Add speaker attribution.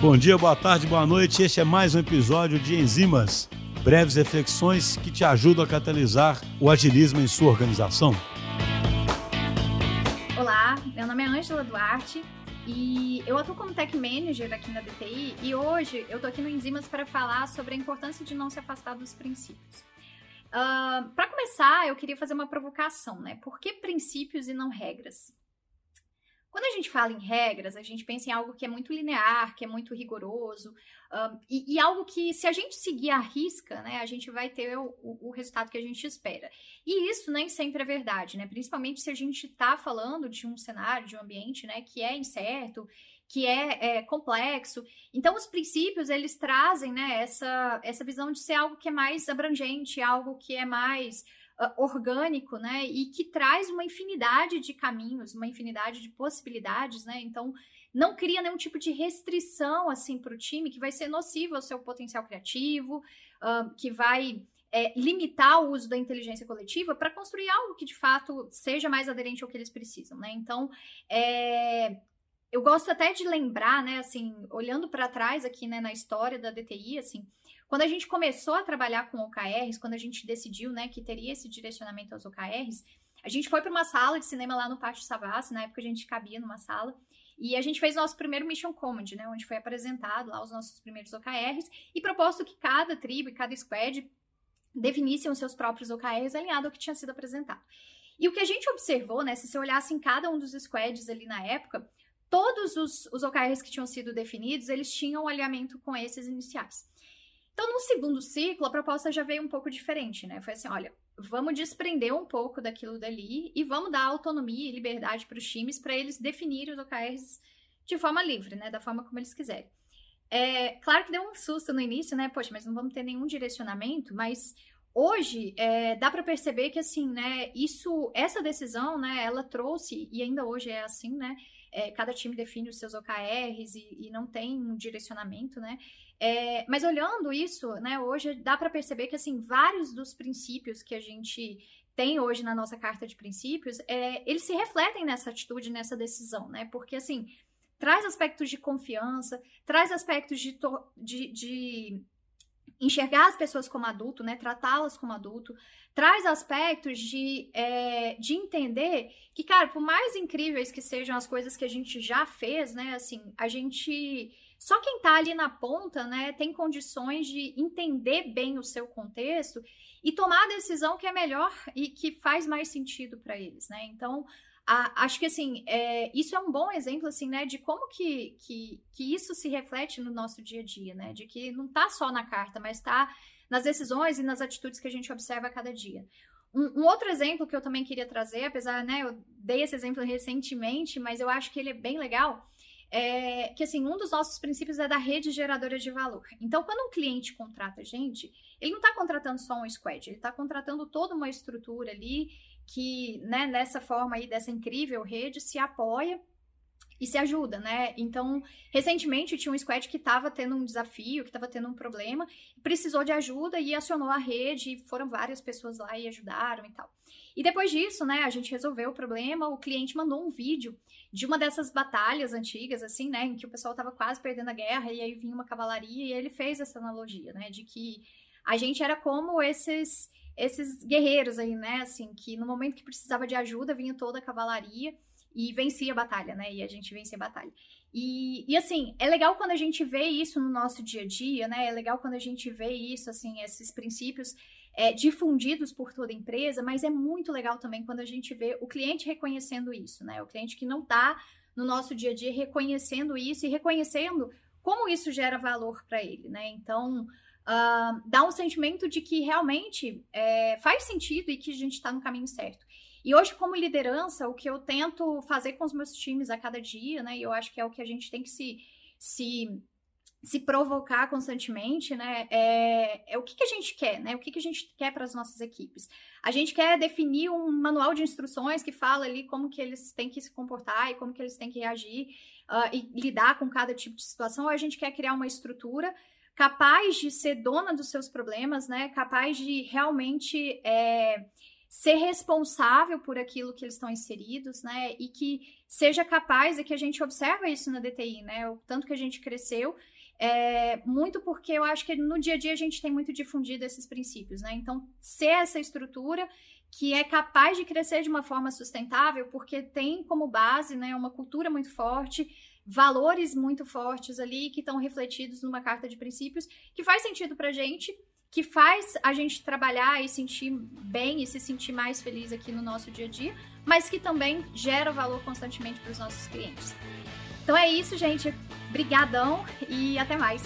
Speaker 1: Bom dia, boa tarde, boa noite. Este é mais um episódio de Enzimas, breves reflexões que te ajudam a catalisar o agilismo em sua organização.
Speaker 2: Olá, meu nome é Ângela Duarte e eu atuo como Tech Manager aqui na DTI e hoje eu tô aqui no Enzimas para falar sobre a importância de não se afastar dos princípios. Uh, para começar, eu queria fazer uma provocação, né? Por que princípios e não regras? Quando a gente fala em regras, a gente pensa em algo que é muito linear, que é muito rigoroso, um, e, e, algo que, se a gente seguir a risca, né, a gente vai ter o, o, resultado que a gente espera. E isso nem sempre é verdade, né? Principalmente se a gente está falando de um cenário, de um ambiente, né, que é incerto, que é, é, complexo. Então, os princípios, eles trazem, né, essa, essa visão de ser algo que é mais abrangente, algo que é mais uh, orgânico, né? E que traz uma infinidade de caminhos, uma infinidade de possibilidades, né? Então, não cria nenhum tipo de restrição assim para o time que vai ser nocivo ao seu potencial criativo, uh, que vai é, limitar o uso da inteligência coletiva para construir algo que de fato seja mais aderente ao que eles precisam, né? Então, é, eu gosto até de lembrar, né, assim, olhando para trás aqui, né, na história da DTI, assim, quando a gente começou a trabalhar com OKRs, quando a gente decidiu, né, que teria esse direcionamento aos OKRs, a gente foi para uma sala de cinema lá no Pátio Savassi, na época a gente cabia numa sala, e a gente fez nosso primeiro Mission Command, né, onde foi apresentado lá os nossos primeiros OKRs e proposto que cada tribo e cada squad definissem os seus próprios OKRs alinhado ao que tinha sido apresentado. E o que a gente observou, né, se você olhasse em cada um dos squads ali na época, todos os, os OKRs que tinham sido definidos, eles tinham alinhamento com esses iniciais. Então, no segundo ciclo, a proposta já veio um pouco diferente, né? Foi assim: olha, vamos desprender um pouco daquilo dali e vamos dar autonomia e liberdade para os times para eles definirem os OKRs de forma livre, né? Da forma como eles quiserem. É, claro que deu um susto no início, né? Poxa, mas não vamos ter nenhum direcionamento, mas hoje é, dá para perceber que assim, né? Isso, essa decisão, né? Ela trouxe e ainda hoje é assim, né? É, cada time define os seus OKRs e, e não tem um direcionamento, né? É, mas olhando isso, né, hoje dá para perceber que assim vários dos princípios que a gente tem hoje na nossa carta de princípios, é, eles se refletem nessa atitude, nessa decisão, né? Porque assim traz aspectos de confiança, traz aspectos de, de, de enxergar as pessoas como adulto, né? Tratá-las como adulto, traz aspectos de, é, de entender que, cara, por mais incríveis que sejam as coisas que a gente já fez, né? Assim, a gente só quem está ali na ponta, né, tem condições de entender bem o seu contexto e tomar a decisão que é melhor e que faz mais sentido para eles, né? Então, a, acho que assim, é, isso é um bom exemplo assim, né, de como que, que, que isso se reflete no nosso dia a dia, né? De que não está só na carta, mas está nas decisões e nas atitudes que a gente observa a cada dia. Um, um, outro exemplo que eu também queria trazer, apesar, né, eu dei esse exemplo recentemente, mas eu acho que ele é bem legal, é, que assim, um dos nossos princípios é da rede geradora de valor. Então, quando um cliente contrata a gente, ele não está contratando só um squad, ele está contratando toda uma estrutura ali que, né, nessa forma aí, dessa incrível rede, se apoia e se ajuda, né? Então, recentemente tinha um squad que estava tendo um desafio, que estava tendo um problema, precisou de ajuda e acionou a rede, foram várias pessoas lá e ajudaram e tal. E depois disso, né, a gente resolveu o problema, o cliente mandou um vídeo de uma dessas batalhas antigas, assim, né, em que o pessoal estava quase perdendo a guerra e aí vinha uma cavalaria e ele fez essa analogia, né, de que a gente era como esses esses guerreiros aí, né, assim, que no momento que precisava de ajuda vinha toda a cavalaria e vencia a batalha, né, e a gente vencia a batalha. E, e assim, é legal quando a gente vê isso no nosso dia a dia, né, é legal quando a gente vê isso, assim, esses princípios é, difundidos por toda a empresa, mas é muito legal também quando a gente vê o cliente reconhecendo isso, né? O cliente que não está no nosso dia a dia reconhecendo isso e reconhecendo como isso gera valor para ele, né? Então, uh, dá um sentimento de que realmente é, faz sentido e que a gente está no caminho certo. E hoje, como liderança, o que eu tento fazer com os meus times a cada dia, né? E eu acho que é o que a gente tem que se, se se provocar constantemente, né? É, é o que, que a gente quer, né? O que, que a gente quer para as nossas equipes? A gente quer definir um manual de instruções que fala ali como que eles têm que se comportar e como que eles têm que reagir uh, e lidar com cada tipo de situação, ou a gente quer criar uma estrutura capaz de ser dona dos seus problemas, né? Capaz de realmente é, ser responsável por aquilo que eles estão inseridos, né? E que seja capaz, e que a gente observa isso na DTI, né? O tanto que a gente cresceu, é, muito porque eu acho que no dia a dia a gente tem muito difundido esses princípios, né? Então, ser essa estrutura que é capaz de crescer de uma forma sustentável, porque tem como base né, uma cultura muito forte, valores muito fortes ali que estão refletidos numa carta de princípios, que faz sentido para gente, que faz a gente trabalhar e sentir bem e se sentir mais feliz aqui no nosso dia a dia, mas que também gera valor constantemente para os nossos clientes. Então é isso, gente. Brigadão e até mais.